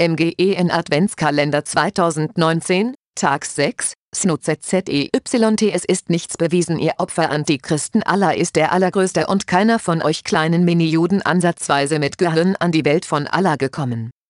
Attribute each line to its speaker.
Speaker 1: MGEN Adventskalender 2019, Tag 6, SNUZZEYT Es ist nichts bewiesen ihr Opfer Antichristen Allah ist der Allergrößte und keiner von euch kleinen Mini-Juden ansatzweise mit Gehirn an die Welt von Allah gekommen.